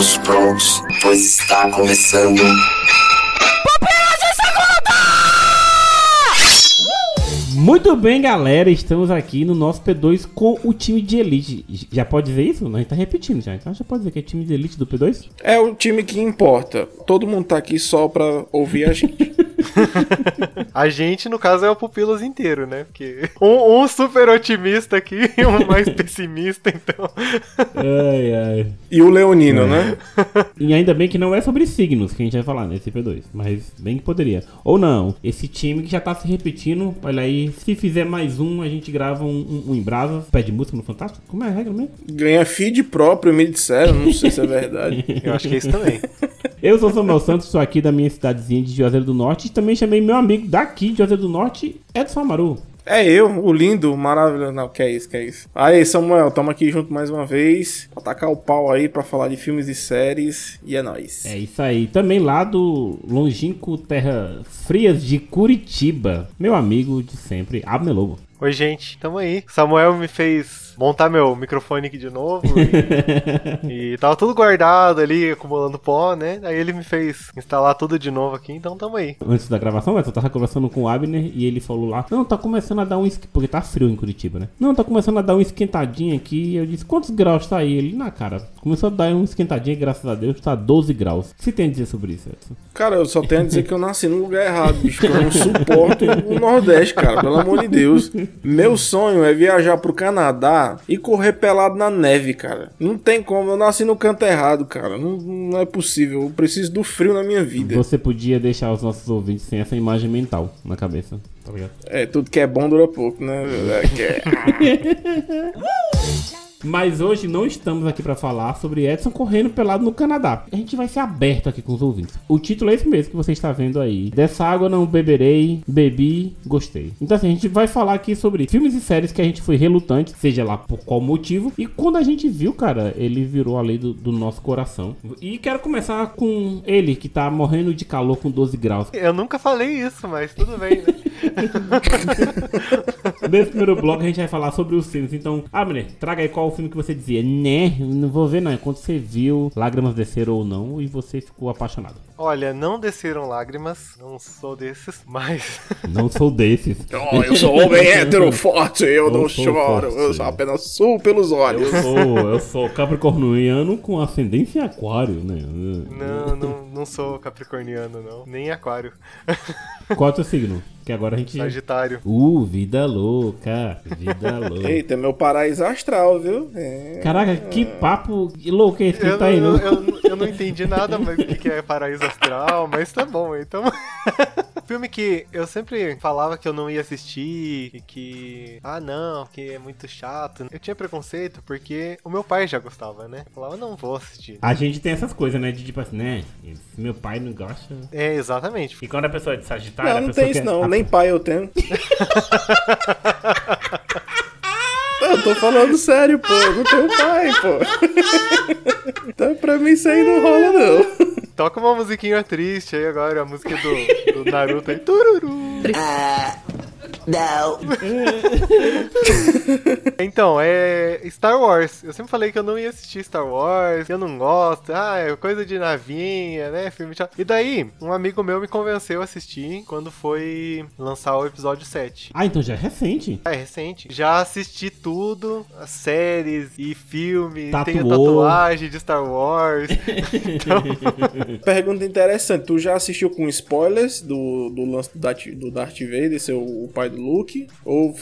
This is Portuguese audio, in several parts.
todos prontos, pois está começando. Muito bem, galera, estamos aqui no nosso P2 com o time de elite. Já pode dizer isso? Não, a gente tá repetindo já. Então já pode dizer que é time de elite do P2? É o time que importa. Todo mundo tá aqui só pra ouvir a gente. A gente, no caso, é o Pupilos inteiro, né? Porque um, um super otimista aqui e um mais pessimista, então. Ai, ai. E o Leonino, né? E ainda bem que não é sobre signos que a gente vai falar nesse P2, mas bem que poderia. Ou não, esse time que já tá se repetindo, olha aí, se fizer mais um, a gente grava um, um, um em brasa, pede música no Fantástico? Como é a regra mesmo? Ganha feed próprio, me disseram. Não sei se é verdade. Eu acho que é isso também. Eu sou Samuel Santos, sou aqui da minha cidadezinha de Juazeiro do Norte e também chamei meu amigo daqui de Juazeiro do Norte, Edson Amaru. É eu, o lindo, maravilhoso. Não, que é isso, que é isso. Aí, Samuel, tamo aqui junto mais uma vez. Pra tacar o pau aí pra falar de filmes e séries. E é nóis. É isso aí. Também lá do longínquo Terra Frias de Curitiba, meu amigo de sempre, Abner Lobo. Oi, gente, tamo aí. Samuel me fez montar meu microfone aqui de novo e, e tava tudo guardado ali, acumulando pó, né? Aí ele me fez instalar tudo de novo aqui, então tamo aí. Antes da gravação, Edson, eu tava conversando com o Abner e ele falou lá: Não, tá começando a dar um esquentadinho. Porque tá frio em Curitiba, né? Não, tá começando a dar um esquentadinho aqui. Eu disse: Quantos graus tá aí? Ele, na cara, começou a dar um esquentadinho e graças a Deus tá 12 graus. O que você tem a dizer sobre isso, Edson? Cara, eu só tenho a dizer que eu nasci no lugar errado, bicho. Eu não suporto o Nordeste, cara. Pelo amor de Deus. Meu sonho é viajar pro Canadá e correr pelado na neve, cara. Não tem como. Eu nasci no canto errado, cara. Não, não é possível. Eu preciso do frio na minha vida. Você podia deixar os nossos ouvintes sem essa imagem mental na cabeça, tá ligado? É, tudo que é bom dura pouco, né? É, que é- Mas hoje não estamos aqui pra falar sobre Edson correndo pelado no Canadá. A gente vai ser aberto aqui com os ouvintes. O título é esse mesmo que você está vendo aí. Dessa água não beberei, bebi, gostei. Então assim, a gente vai falar aqui sobre filmes e séries que a gente foi relutante, seja lá por qual motivo. E quando a gente viu, cara, ele virou a lei do, do nosso coração. E quero começar com ele, que tá morrendo de calor com 12 graus. Eu nunca falei isso, mas tudo bem, né? Nesse primeiro bloco a gente vai falar sobre os filmes. Então, Abner, traga aí qual o filme que você dizia, né? Não vou ver não. É quando você viu Lágrimas Desceram ou não e você ficou apaixonado. Olha, não desceram lágrimas, não sou desses, mas. Não sou desses. Oh, eu sou homem hétero forte, eu, Eu não choro, forte. eu só apenas suo pelos olhos. Eu sou, eu sou capricorniano com ascendência em aquário, né? Não, não, não sou capricorniano, não. Nem aquário. Qual é o teu signo? Que agora a gente... Sagitário. Uh, vida louca, vida louca. Eita, é meu paraíso astral, viu? É. Caraca, que papo louco é esse que Eu, tá aí, não, não? eu, eu- eu não entendi nada mas o que que é paraíso astral, mas tá bom, então. Filme que eu sempre falava que eu não ia assistir e que. Ah, não, que é muito chato. Eu tinha preconceito porque o meu pai já gostava, né? Eu falava, não vou assistir. A gente tem essas coisas, né? De tipo assim, né? Meu pai não gosta... É, exatamente. E quando a pessoa é de Sagitário, Não, não tem isso quer- não, a- nem pai eu tenho. Eu tô falando sério, pô. Eu não tenho pai, pô. Então pra mim isso aí não rola, não. Toca uma musiquinha triste aí agora, a música do, do Naruto aí. Tururu. Não. Então, é Star Wars. Eu sempre falei que eu não ia assistir Star Wars, eu não gosto. Ah, é coisa de navinha, né? Filme chato. E daí, um amigo meu me convenceu a assistir quando foi lançar o episódio 7. Ah, então já é recente. É recente. Já assisti tudo, as séries e filmes. Tenho Tatuou. tatuagem de Star Wars. então, Pergunta interessante, tu já assistiu com spoilers do, do lance do Darth, do Darth Vader, ser o, o pai do Luke? Ou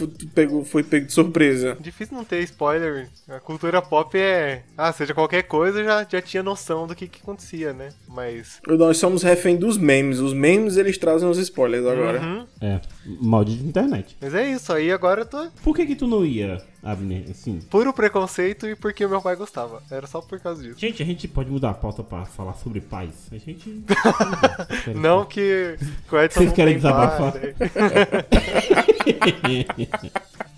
foi pego de surpresa? difícil não ter spoiler. A cultura pop é. Ah, seja qualquer coisa, eu já, já tinha noção do que, que acontecia, né? Mas. Nós somos refém dos memes. Os memes eles trazem os spoilers agora. Uhum. É, maldita internet. Mas é isso, aí agora eu tô Por que que tu não ia, Abner, assim? puro preconceito e porque o meu pai gostava. Era só por causa disso. Gente, a gente pode mudar a pauta pra falar sobre paz. A gente... Não que Vocês querem desabafar? né?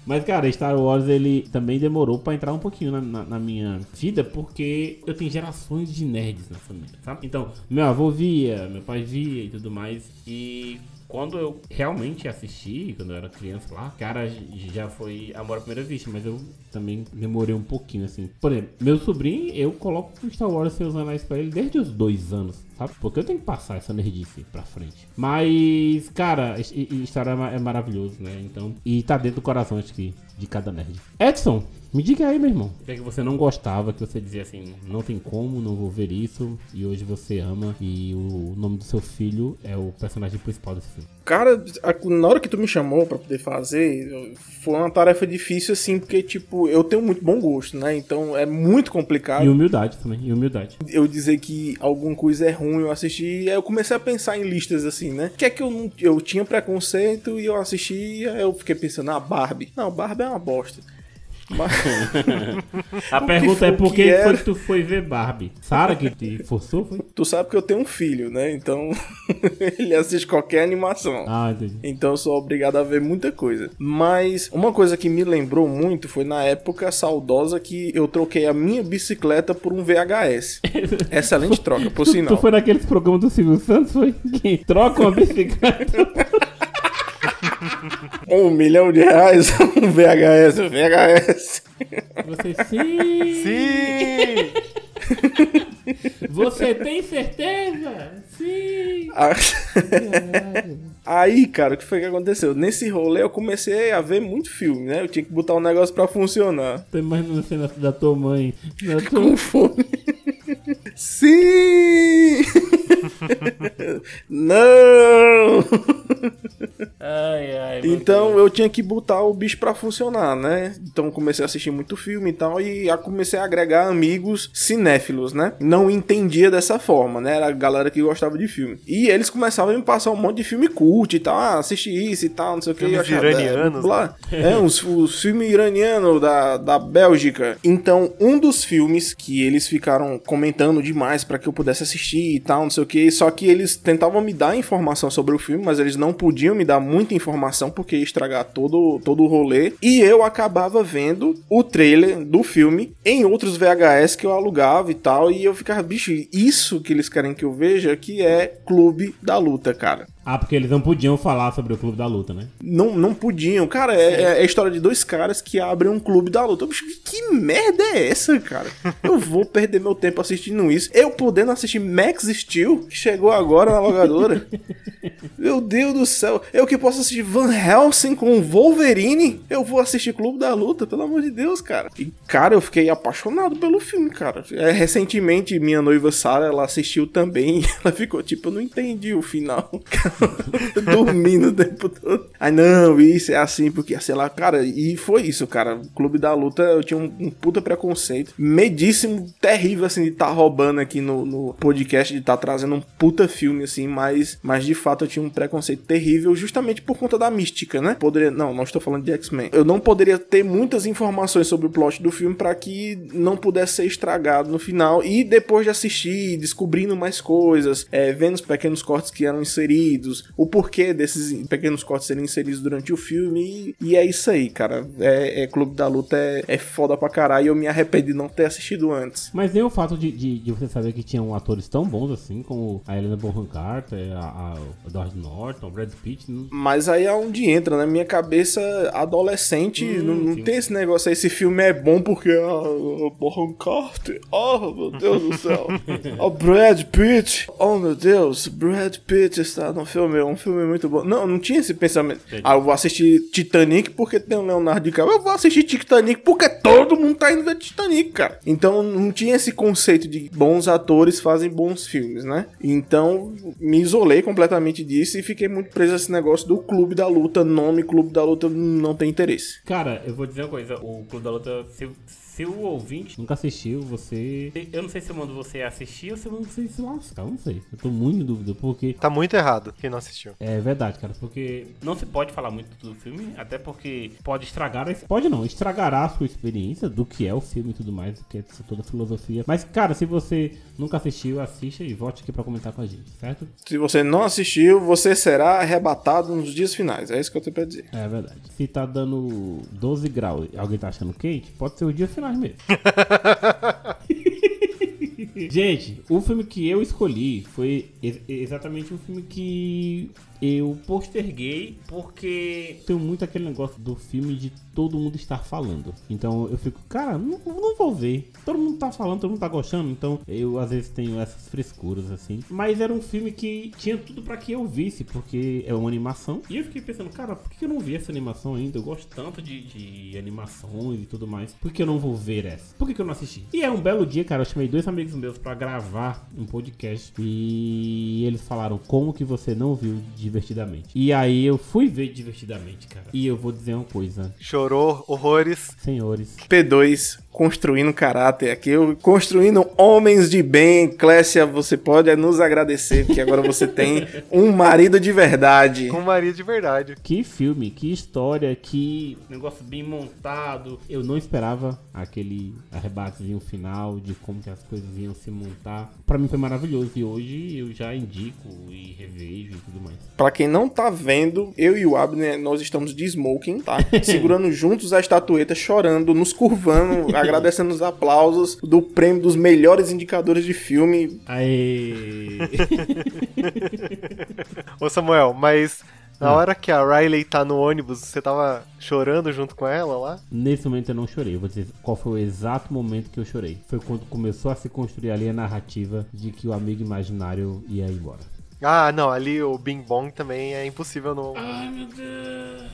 Mas, cara, Star Wars ele também demorou pra entrar um pouquinho na, na- na minha vida, porque eu tenho gerações de nerds na família, sabe? Então, meu avô via, meu pai via e tudo mais. E quando eu realmente assisti, quando eu era criança lá, cara, já foi Amor à Primeira Vista, mas eu também demorei um pouquinho, assim. Por exemplo, meu sobrinho, eu coloco o Star Wars Seus Anéis pra ele desde os dois anos, sabe? Porque eu tenho que passar essa nerdice pra frente. Mas, cara, a história é maravilhoso, né? Então, e tá dentro do coração, acho que, de cada nerd. Edson, me diga aí, meu irmão. O que, é que você não gostava, que você dizia assim, não tem como, não vou ver isso, e hoje você ama, e o nome do seu filho é o personagem principal desse filme. Cara, na hora que tu me chamou para poder fazer, foi uma tarefa difícil, assim, porque, tipo, eu tenho muito bom gosto, né? Então é muito complicado. E humildade também, e humildade. Eu dizer que alguma coisa é ruim, eu assisti, aí eu comecei a pensar em listas assim, né? Que é que eu não. Eu tinha preconceito e eu assistia, eu fiquei pensando, ah, Barbie. Não, Barbie é uma bosta. Mas... a pergunta é por que, que foi que tu foi ver Barbie? Sara que te forçou? Foi? Tu sabe que eu tenho um filho, né? Então ele assiste qualquer animação. Ah, entendi. Então eu sou obrigado a ver muita coisa. Mas uma coisa que me lembrou muito foi na época saudosa que eu troquei a minha bicicleta por um VHS. Excelente troca, por sinal. Tu foi naqueles programas do Silvio Santos, foi? Que troca uma bicicleta. um milhão de reais, um VHS, um VHS. Você sim! Sim! Você tem certeza? Sim! Aí, cara, o que foi que aconteceu? Nesse rolê eu comecei a ver muito filme, né? Eu tinha que botar um negócio pra funcionar. Tô imaginando a cena da tua mãe. Da tua... Com fome. Sim! Não! Ai, ai, então eu tinha que botar o bicho pra funcionar, né? Então comecei a assistir muito filme e tal, e comecei a agregar amigos cinéfilos, né? Não entendia dessa forma, né? Era a galera que gostava de filme. E eles começavam a me passar um monte de filme cult e tal, ah, assiste isso e tal, não sei o que. Filmes iranianos. Blá. Né? É, os, os filmes iranianos da, da Bélgica. Então, um dos filmes que eles ficaram comentando demais para que eu pudesse assistir e tal, não sei o que, só que eles tentavam me dar informação sobre o filme, mas eles não podiam me dar muita informação porque ia estragar todo, todo o rolê. E eu acabava vendo o trailer do filme em outros VHS que eu alugava e tal. E eu ficava, bicho, isso que eles querem que eu veja que é Clube da Luta, cara. Ah, porque eles não podiam falar sobre o Clube da Luta, né? Não, não podiam. Cara, é, é, a história de dois caras que abrem um Clube da Luta. Bicho, que merda é essa, cara? Eu vou perder meu tempo assistindo isso. Eu podendo assistir Max Steel, que chegou agora na locadora. meu Deus do céu. Eu que posso assistir Van Helsing com Wolverine, eu vou assistir Clube da Luta, pelo amor de Deus, cara. E, cara, eu fiquei apaixonado pelo filme, cara. É, recentemente, minha noiva Sara, ela assistiu também. Ela ficou tipo, eu não entendi o final. dormindo o tempo todo. Aí, não, isso é assim, porque, sei lá, cara, e foi isso, cara. O Clube da Luta, eu tinha um, um puta preconceito. Medíssimo, terrível, assim, de estar tá roubando aqui no, no podcast, de estar tá trazendo um puta filme, assim, mas, mas de fato eu tinha um preconceito terrível, justamente por conta da mística, né? Poderia, não, não estou falando de X-Men. Eu não poderia ter muitas informações sobre o plot do filme para que não pudesse ser estragado no final. E depois de assistir, descobrindo mais coisas, é, vendo os pequenos cortes que eram inseridos inseridos, o porquê desses pequenos cortes serem inseridos durante o filme. E, e é isso aí, cara. É, é, Clube da Luta é, é foda pra caralho. Eu me arrependi de não ter assistido antes. Mas nem o fato de, de, de, você saber que tinham atores tão bons assim, como a Helena Bonham Carter, a, a, Edward Norton, o Brad Pitt. Não... Mas aí é onde entra, na né? minha cabeça adolescente, hum, não, não tem esse negócio aí. Esse filme é bom porque a, a Bonham Carter, oh meu Deus do céu, o Brad Pitt, oh meu Deus, Brad Pitt está no filme, é um filme muito bom. Não, não tinha esse pensamento. Entendi. Ah, eu vou assistir Titanic porque tem o Leonardo DiCaprio. Eu vou assistir Titanic porque todo mundo tá indo ver Titanic, cara. Então não tinha esse conceito de bons atores fazem bons filmes, né? Então me isolei completamente disso e fiquei muito preso a esse negócio do Clube da Luta. Nome Clube da Luta não tem interesse. Cara, eu vou dizer uma coisa: o Clube da Luta, se, se o ouvinte nunca assistiu, você. Eu não sei se eu mando você assistir ou se eu mando você se lascar. Eu não sei. Eu tô muito em dúvida, porque. Tá muito errado quem não assistiu. É verdade, cara. Porque não se pode falar muito do filme, até porque pode estragar. Pode não, estragará a sua experiência do que é o filme e tudo mais, do que é toda a filosofia. Mas, cara, se você nunca assistiu, assista e volte aqui pra comentar com a gente, certo? Se você não assistiu, você será arrebatado nos dias finais. É isso que eu tenho pra dizer. É verdade. Se tá dando 12 graus e alguém tá achando quente, pode ser o dia final mesmo. Gente, o filme que eu escolhi foi ex exatamente um filme que eu posterguei porque tem muito aquele negócio do filme de todo mundo estar falando. Então eu fico, cara, não, não vou ver. Todo mundo tá falando, todo mundo tá gostando. Então eu às vezes tenho essas frescuras assim. Mas era um filme que tinha tudo para que eu visse, porque é uma animação. E eu fiquei pensando, cara, por que eu não vi essa animação ainda? Eu gosto tanto de, de animações e tudo mais. Por que eu não vou ver essa? Por que, que eu não assisti? E é um belo dia, cara. Eu chamei dois amigos meus para gravar um podcast. E eles falaram como que você não viu divertidamente. E aí eu fui ver divertidamente, cara. E eu vou dizer uma coisa. Chorou horrores. Senhores, P2 construindo caráter aqui, eu construindo homens de bem. Clécia, você pode nos agradecer, porque agora você tem um marido de verdade. Com Maria de verdade. que filme, que história, que negócio bem montado. Eu não esperava aquele arrebatezinho final de como que as coisas iam se montar. Pra mim foi maravilhoso e hoje eu já indico e revejo e tudo mais. Pra quem não tá vendo, eu e o Abner, nós estamos de smoking, tá? Segurando juntos a estatueta, chorando, nos curvando, agradecendo os aplausos do prêmio dos melhores indicadores de filme. Aê! Ô Samuel, mas na hora que a Riley tá no ônibus, você tava chorando junto com ela lá? Nesse momento eu não chorei. Eu vou dizer qual foi o exato momento que eu chorei. Foi quando começou a se construir ali a narrativa de que o amigo imaginário ia embora. Ah, não, ali o Bing Bong também é impossível não.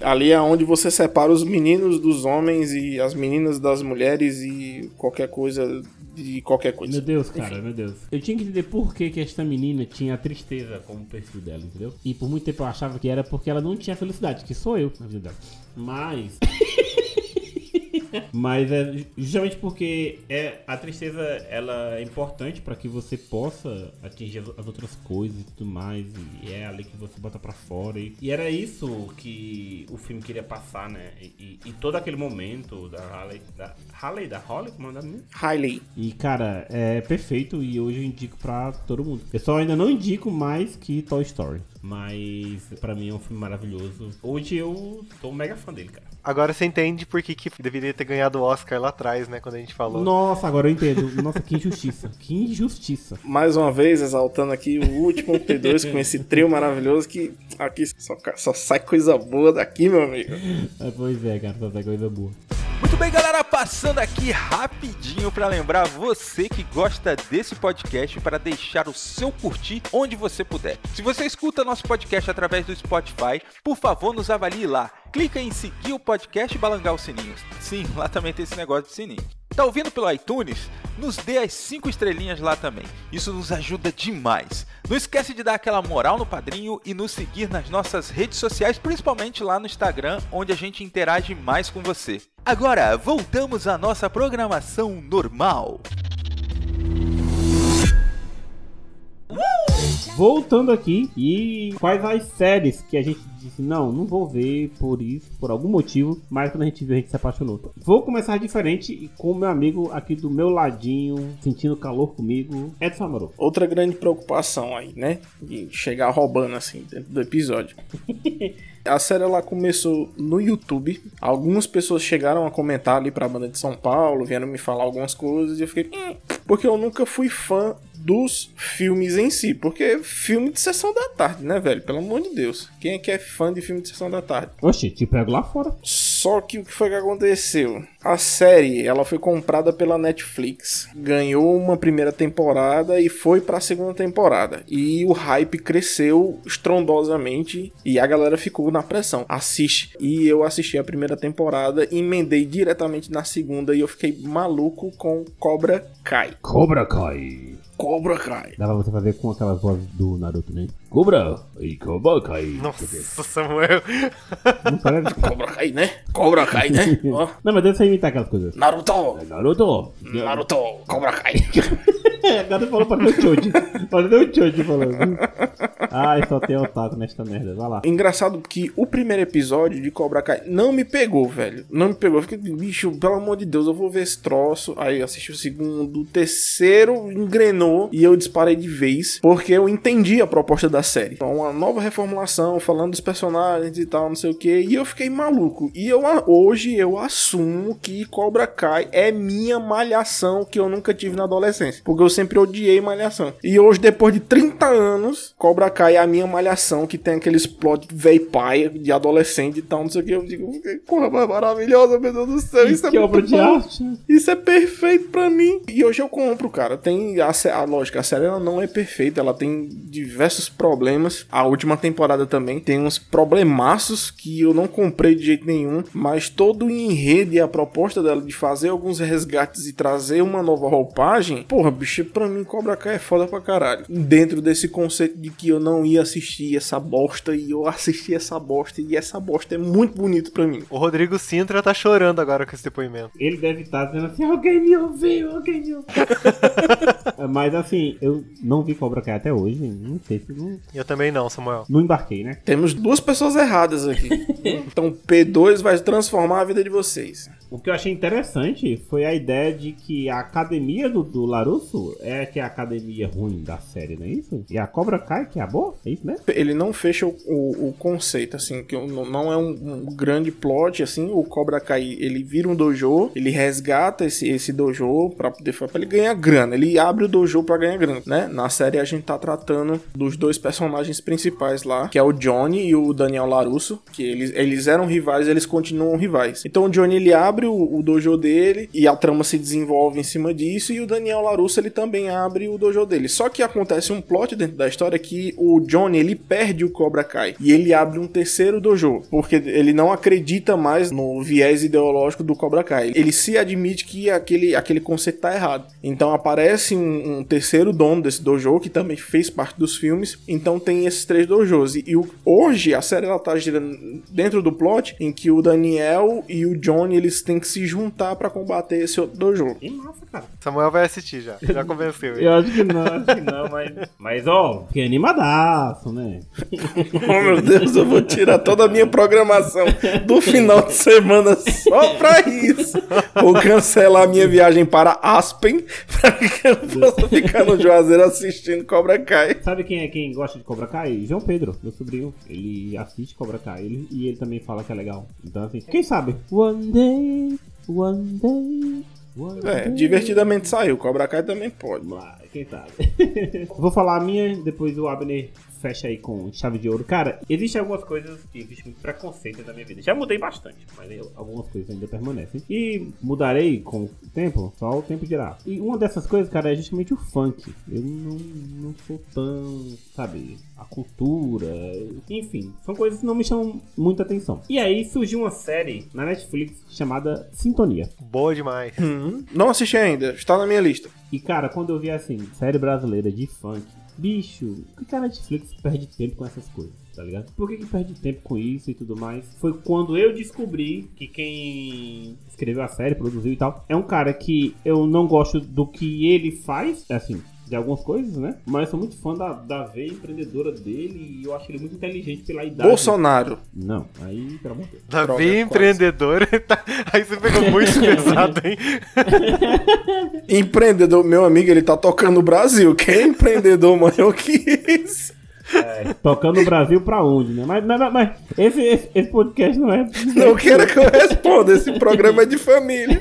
Ali é onde você separa os meninos dos homens e as meninas das mulheres e qualquer coisa de qualquer Meu coisa. Deus, cara, meu Deus. Eu tinha que entender por que, que esta menina tinha a tristeza como perfil dela, entendeu? E por muito tempo eu achava que era porque ela não tinha felicidade, que sou eu, na vida dela. Mas. Mas é justamente porque é, a tristeza ela é importante para que você possa atingir as, as outras coisas e tudo mais. E é ali que você bota pra fora. E, e era isso que o filme queria passar, né? E, e- todo aquele momento da Harley. Da Harley? Da Holly? Como é o nome? Riley. E, cara, é perfeito e hoje eu indico pra todo mundo. Eu só ainda não indico mais que Toy Story. Mas pra mim é um filme maravilhoso. Hoje eu sou um mega fã dele, cara. Agora você entende por que, que deveria ter ganhado o Oscar lá atrás, né? Quando a gente falou. Nossa, agora eu entendo. Nossa, que injustiça. Que injustiça. Mais uma vez, exaltando aqui o último P2 com esse trio maravilhoso que aqui só, só sai coisa boa daqui, meu amigo. É, pois é, cara, só sai coisa boa. Muito bem, galera, passando aqui rapidinho para lembrar você que gosta desse podcast para deixar o seu curtir onde você puder. Se você escuta nosso podcast através do Spotify, por favor, nos avalie lá. Clica em seguir o podcast e balangar os sininhos. Sim, lá também tem esse negócio de sininho. Tá ouvindo pelo iTunes? Nos dê as 5 estrelinhas lá também. Isso nos ajuda demais. Não esquece de dar aquela moral no padrinho e nos seguir nas nossas redes sociais, principalmente lá no Instagram, onde a gente interage mais com você. Agora, voltamos à nossa programação normal. Voltando aqui, e quais as séries que a gente disse, não, não vou ver por isso, por algum motivo, mas quando a gente viu, a gente se apaixonou. Vou começar diferente e com o meu amigo aqui do meu ladinho, sentindo calor comigo, Edson Amaro. Outra grande preocupação aí, né? De chegar roubando assim dentro do episódio. A série ela começou no YouTube. Algumas pessoas chegaram a comentar ali pra banda de São Paulo, vieram me falar algumas coisas e eu fiquei, "Hum", porque eu nunca fui fã dos filmes em si, porque filme de sessão da tarde, né, velho? Pelo amor de Deus. Quem é que é fã de filme de sessão da tarde? Oxi, te pego lá fora. Só que o que foi que aconteceu? A série, ela foi comprada pela Netflix, ganhou uma primeira temporada e foi pra segunda temporada. E o hype cresceu estrondosamente e a galera ficou na pressão. Assiste. E eu assisti a primeira temporada, emendei diretamente na segunda e eu fiquei maluco com Cobra Kai. Cobra Kai. Cobra Kai. Dá pra você fazer com aquelas vozes do Naruto, né? Cobra e Cobra Kai. Nossa, Samuel. Não parece? Cobra Kai, né? Cobra Kai, né? Ó, Não, mas deixa eu imitar aquelas coisas. Naruto! Naruto. Naruto! Cobra Kai! Agora falou pra ver o Choji. Olha o Choji falando. Ai, só tem otaku nesta merda. Vai lá. Engraçado que o primeiro episódio de Cobra Kai não me pegou, velho. Não me pegou. Eu fiquei, bicho, pelo amor de Deus, eu vou ver esse troço. Aí eu assisti o segundo, o terceiro engrenou e eu disparei de vez, porque eu entendi a proposta da série. Então, uma nova reformulação, falando dos personagens e tal, não sei o que. E eu fiquei maluco. E eu hoje eu assumo que Cobra Kai é minha malhação que eu nunca tive na adolescência. Porque eu sempre odiei Malhação. E hoje, depois de 30 anos, Cobra Kai é a minha Malhação, que tem aqueles plot véi pai de adolescente e tal, não sei o que. Eu digo, que coisa mais maravilhosa, meu Deus do céu. Isso é que muito obra de bom. arte. né? Isso é perfeito pra mim. E hoje eu compro, cara. Tem a, a lógica, a série ela não é perfeita, ela tem diversos problemas. A última temporada também tem uns problemaços que eu não comprei de jeito nenhum, mas todo o enredo e a proposta dela de fazer alguns resgates e trazer uma nova roupagem, porra, bicho, pra mim Cobra Kai é foda pra caralho. Dentro desse conceito de que eu não ia assistir essa bosta e eu assisti essa bosta e essa bosta é muito bonito pra mim. O Rodrigo Sintra tá chorando agora com esse depoimento. Ele deve estar dizendo assim, alguém me ouviu, alguém me ouviu. Mas assim, eu não vi Cobra Kai até hoje, não sei se não, Eu também não, Samuel. não embarquei, né? Temos duas pessoas erradas aqui. então P2 vai transformar a vida de vocês. O que eu achei interessante foi a ideia de que a academia do, do Larusso é que é a academia ruim da série, não é isso? E a Cobra Kai que é a boa? É isso mesmo? Ele não fecha o, o- o conceito, assim, que não é um, um grande plot, assim, o Cobra Kai, ele vira um dojo, ele resgata esse, esse dojo pra poder pra ele ganhar grana, ele abre o dojo pra ganhar grana, né? Na série a gente tá tratando dos dois personagens principais lá, que é o Johnny e o Daniel Larusso, que eles, eles eram rivais, eles continuam rivais. Então o Johnny, ele abre o, o dojo dele e a trama se desenvolve em cima disso, e o Daniel Larusso, ele também abre o dojo dele. Só que acontece um plot dentro da história que o Johnny, ele perde o Cobra Kai e ele abre um terceiro dojo, porque ele não acredita mais no viés ideológico do Cobra Kai. Ele se admite que aquele, aquele conceito tá errado. Então aparece um, um terceiro dono desse dojo, que também fez parte dos filmes. Então tem esses três dojos. E, e o- hoje a série ela tá girando dentro do plot em que o Daniel e o Johnny eles têm que se juntar pra combater esse outro dojo. Que massa, cara. Samuel vai assistir já. Já convenceu ele. Eu acho que não, acho que não, mas. Mas ó, que animadaço, né? Oh meu Deus, eu vou tirar toda a minha programação do final de semana só pra isso. Vou cancelar a minha viagem para Aspen pra que eu possa ficar no Juazeiro assistindo Cobra Kai. Sabe quem é quem gosta de Cobra Kai? João Pedro, meu sobrinho. Ele assiste Cobra Kai ele- e ele também fala que é legal. Então, assim, quem sabe? One day, one day. One É, day. divertidamente saiu. Cobra Kai também pode. Vamos lá, quem sabe? Vou falar a minha, depois o Abner fecha aí com chave de ouro. Cara, existem algumas coisas que existe muito preconceito na minha vida. Já mudei bastante, mas eu- algumas coisas ainda permanecem. E mudarei com o tempo, só o tempo dirá. E uma dessas coisas, cara, é justamente o funk. Eu não, não sou tão, sabe, a cultura. Enfim, são coisas que não me chamam muita atenção. E aí surgiu uma série na Netflix chamada Sintonia. Boa demais. Hum, não assisti ainda, está na minha lista. E cara, quando eu vi assim, série brasileira de funk, bicho, por que a Netflix perde tempo com essas coisas? Tá ligado? Por que, que perde tempo com isso e tudo mais? Foi quando eu descobri que quem escreveu a série, produziu e tal, é um cara que eu não gosto do que ele faz, assim, de algumas coisas, né? Mas eu sou muito fã da, da veia empreendedora dele e eu acho ele muito inteligente pela idade. Bolsonaro. Não, aí, pelo amor de Deus. Davi Droga, quase. empreendedor. tá- Aí você pegou muito pesado, hein? Empreendedor, meu amigo, ele tá tocando o Brasil. Quem é empreendedor maior que isso? Tocando o Brasil pra onde, né? Mas, mas, mas esse, esse, esse podcast não é. Não queira que eu responda, esse programa é de família.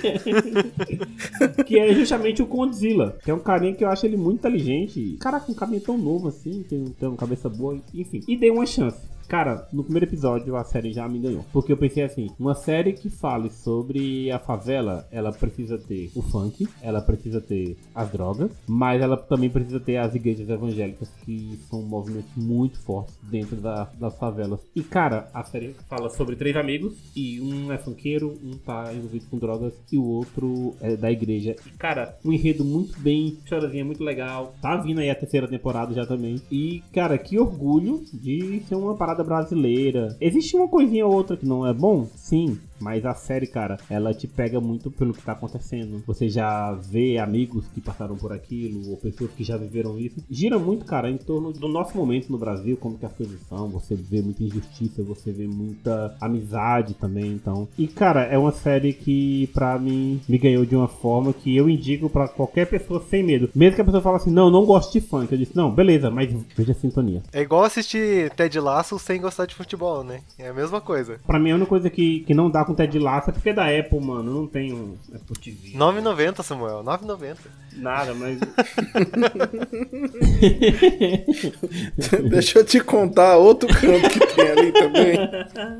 que é justamente o Condzilla, que é um carinha que eu acho ele muito inteligente. Caraca, um caminho tão novo assim, tem, tem uma cabeça boa, enfim. E dei uma chance. Cara, no primeiro episódio a série já me ganhou. Porque eu pensei assim, uma série que fale sobre a favela, ela precisa ter o funk, ela precisa ter as drogas, mas ela também precisa ter as igrejas evangélicas, que são movimentos muito fortes dentro da- das favelas. E cara, a série fala sobre três amigos, e um é funkeiro, um tá envolvido com drogas, e o outro é da igreja. E cara, um enredo muito bem, chorazinha muito legal. Tá vindo aí a terceira temporada já também. E cara, que orgulho de ser uma parada brasileira. Existe uma coisinha ou outra que não é bom? Sim. Mas a série, cara, ela te pega muito pelo que tá acontecendo. Você já vê amigos que passaram por aquilo, ou pessoas que já viveram isso. Gira muito, cara, em torno do nosso momento no Brasil, como que as coisas são. Você vê muita injustiça, você vê muita amizade também, então. E, cara, é uma série que, pra mim, me ganhou de uma forma que eu indico pra qualquer pessoa sem medo. Mesmo que a pessoa fale assim, não, não gosto de funk. Eu disse, não, beleza, mas veja a sintonia. É igual assistir Ted Lasso sem gostar de futebol, né? É a mesma coisa. Pra mim, a única coisa que, que não dá com Ted Lasso é porque é da Apple, mano. Não tem um Apple TV. 9,90, Samuel, 9,90. Nada, mas. Deixa eu te contar outro canto que tem ali também.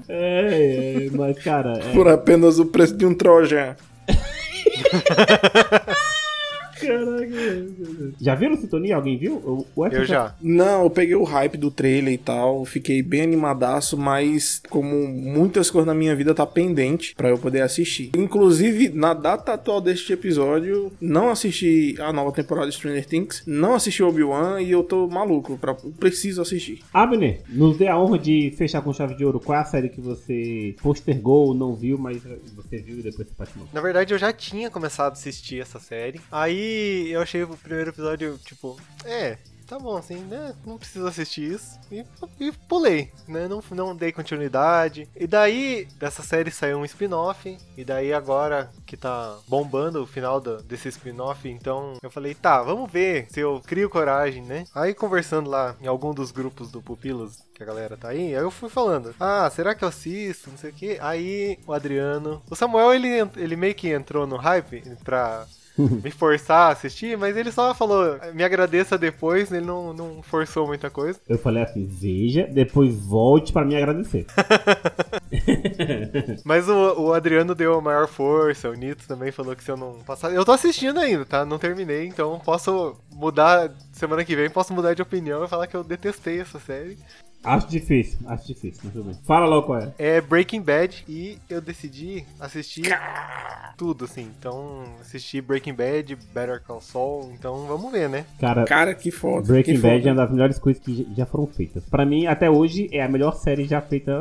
é, é, mas, cara. É... Por apenas o preço de um Trojan. Caraca. Já viram Sintonia? Alguém viu? O, o Eu já. Não, eu peguei o hype do trailer e tal, fiquei bem animadaço, mas como muitas coisas na minha vida tá pendente pra eu poder assistir. Inclusive, na data atual deste episódio, não assisti a nova temporada de Stranger Things, não assisti Obi-Wan e eu tô maluco, pra, preciso assistir. Abner, nos dê a honra de fechar com chave de ouro. Qual é a série que você postergou, não viu, mas você viu e depois você patinou? Na verdade, eu já tinha começado a assistir essa série. Aí eu achei o primeiro episódio, tipo, é, tá bom, assim, né? Não preciso assistir isso. E, e pulei, né? Não, não dei continuidade. E daí, dessa série saiu um spin-off. E daí, agora que tá bombando o final do, desse spin-off, então eu falei, tá, vamos ver se eu crio coragem, né? Aí, conversando lá em algum dos grupos do Pupilos, que a galera tá aí, aí eu fui falando, ah, será que eu assisto? Não sei o que. Aí, o Adriano. O Samuel, ele, ele meio que entrou no hype pra me forçar a assistir, mas ele só falou, me agradeça depois, ele não, não forçou muita coisa. Eu falei assim, veja, depois volte pra me agradecer. mas o, o Adriano deu a maior força, o Nito também falou que se eu não passar. Eu tô assistindo ainda, tá? Não terminei, então posso mudar semana que vem, posso mudar de opinião e falar que eu detestei essa série. Acho difícil, acho difícil, mas tudo bem. Fala logo qual é. É Breaking Bad e eu decidi assistir tudo, assim. Então, assisti Breaking Bad, Better Call Saul, então vamos ver, né? Cara, Cara, que foda. Breaking que Bad foda. é uma das melhores coisas que já foram feitas. Pra mim, até hoje, é a melhor série já feita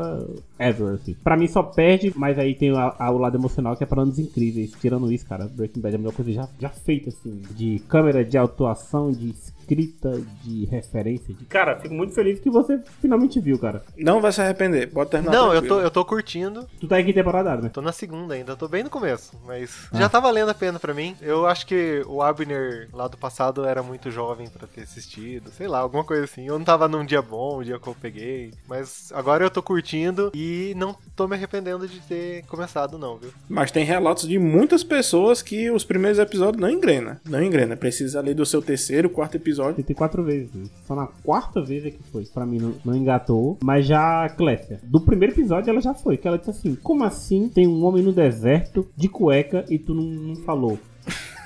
ever, assim. Pra mim só perde, mas aí tem a- a- o lado emocional que é para anos incríveis. Tirando isso, cara, Breaking Bad é a melhor coisa já, já feita, assim. De câmera, de atuação, de escrita, de referência. De... Cara, fico muito feliz que você finalmente viu, cara. Não vai se arrepender, pode terminar. Não, eu tô, eu tô curtindo. Tu tá em que temporada, né? Tô na segunda ainda, tô bem no começo, mas já tá valendo a pena pra mim. Eu acho que o Abner lá do passado era muito jovem pra ter assistido, sei lá, alguma coisa assim. Eu não tava num dia bom, um dia que eu peguei, mas agora eu tô curtindo e não tô me arrependendo de ter começado não, viu? Mas tem relatos de muitas pessoas que os primeiros episódios não engrena. Não engrena. Precisa ali do seu terceiro, quarto episódio. Tentei quatro vezes. né? Só na quarta vez é que foi. Pra mim não, não engatou. Mas já a Clécia, do primeiro episódio ela já foi. Que ela disse assim: Como assim tem um homem no deserto de cueca e tu não, não falou?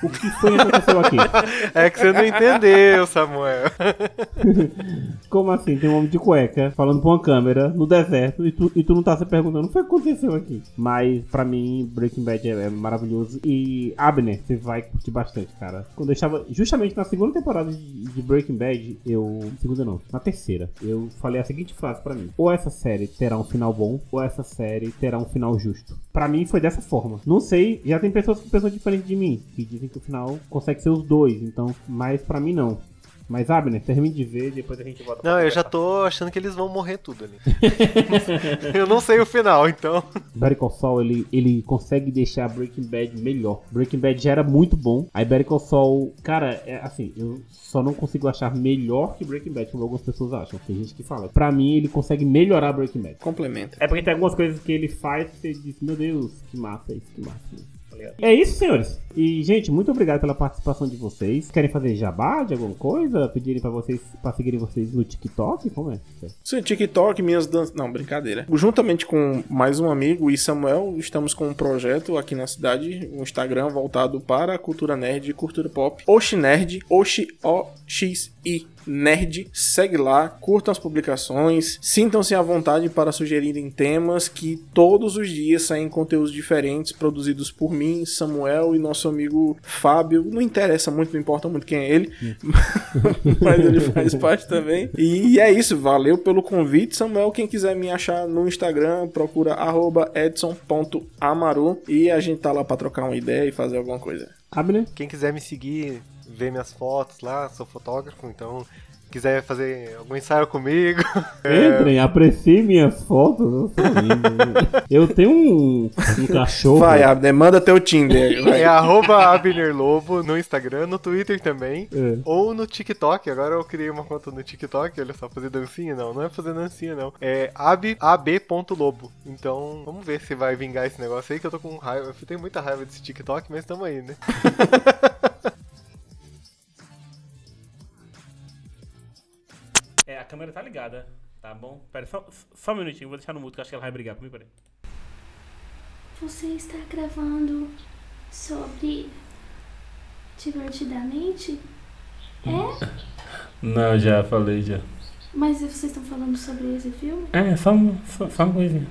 O que foi que aconteceu aqui? É que você não entendeu, Samuel. Como assim tem um homem de cueca falando pra uma câmera no deserto e tu, e tu não tá se perguntando o que aconteceu aqui? Mas pra mim, Breaking Bad é, é maravilhoso. E Abner, você vai curtir bastante, cara. Quando eu estava justamente na segunda temporada de, Breaking Bad, eu. Segunda não, na terceira, eu falei a seguinte frase pra mim: Ou essa série terá um final bom, ou essa série terá um final justo. Pra mim foi dessa forma. Não sei, já tem pessoas que pensam diferente de mim, que dizem que o final consegue ser os dois, então, mas pra mim não. Mas Abner, termine de ver, depois a gente volta pra Não, eu já tô achando que eles vão morrer tudo ali. eu não sei o final, então. Better Call Saul, ele, ele consegue deixar Breaking Bad melhor. Breaking Bad já era muito bom. Aí Better Call Saul, cara, é assim, eu só não consigo achar melhor que Breaking Bad, como algumas pessoas acham. Tem gente que fala. Pra mim, ele consegue melhorar Breaking Bad. Complementa. É porque tem algumas coisas que ele faz e você diz, meu Deus, que massa isso, que massa isso. Tá ligado? É isso, senhores. E, gente, muito obrigado pela participação de vocês. Querem fazer jabá de alguma coisa? Pedirem pra vocês, pra seguirem vocês no TikTok? Como é? Sim, TikTok, minhas danças. Não, brincadeira. Juntamente com mais um amigo e Samuel, estamos com um projeto aqui na cidade, um Instagram voltado para a cultura nerd e cultura pop. Oxi Nerd, Oxi O-X-I Nerd. Segue lá, curtam as publicações, sintam-se à vontade para sugerirem temas que todos os dias saem conteúdos diferentes produzidos por mim, Samuel e nosso amigo Fábio. Não interessa muito, não importa muito quem é ele, mas ele faz parte também. E é isso, valeu pelo convite, Samuel. Quem quiser me achar no Instagram, procura arroba edson.amaru e a gente tá lá pra trocar uma ideia e fazer alguma coisa. Abner? Quem quiser me seguir, ver minhas fotos lá, sou fotógrafo, então quiser fazer algum ensaio comigo. Entrem, apreciem minhas fotos. Eu sou lindo. Eu tenho um, um cachorro. Vai, Abner, manda teu Tinder. Vai. É arroba Abner Lobo no Instagram, no Twitter também. É. Ou no TikTok. Agora eu criei uma conta no TikTok. Olha só, fazer dancinha não. Não é fazer dancinha não. É ab, ab.lobo. Então vamos ver se vai vingar esse negócio aí que eu tô com raiva. Eu tenho muita raiva desse TikTok, mas tamo aí, né? É, a câmera tá ligada. Tá bom? Pera, só, só um minutinho, vou deixar no mudo, que acho que ela vai brigar comigo. Peraí. Você está gravando sobre divertidamente? É? Não, já falei já. Mas vocês estão falando sobre esse filme? É, só, um, só, só uma coisinha.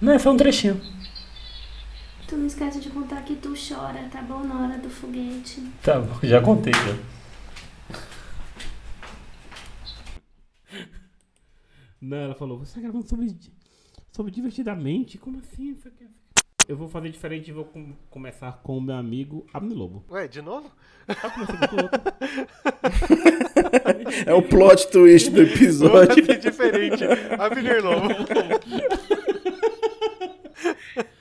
Não, é só um trechinho. Tu não esquece de contar que tu chora, tá bom? Na hora do foguete. Tá bom, já contei já. Não, ela falou, você tá gravando sobre, sobre divertidamente? Como assim? Isso aqui? Eu vou fazer diferente e vou com- começar com o meu amigo Abner Lobo. Ué, de novo? Eu comecei com o outro. É o plot twist do Vamos episódio. fazer diferente. Abner Lobo.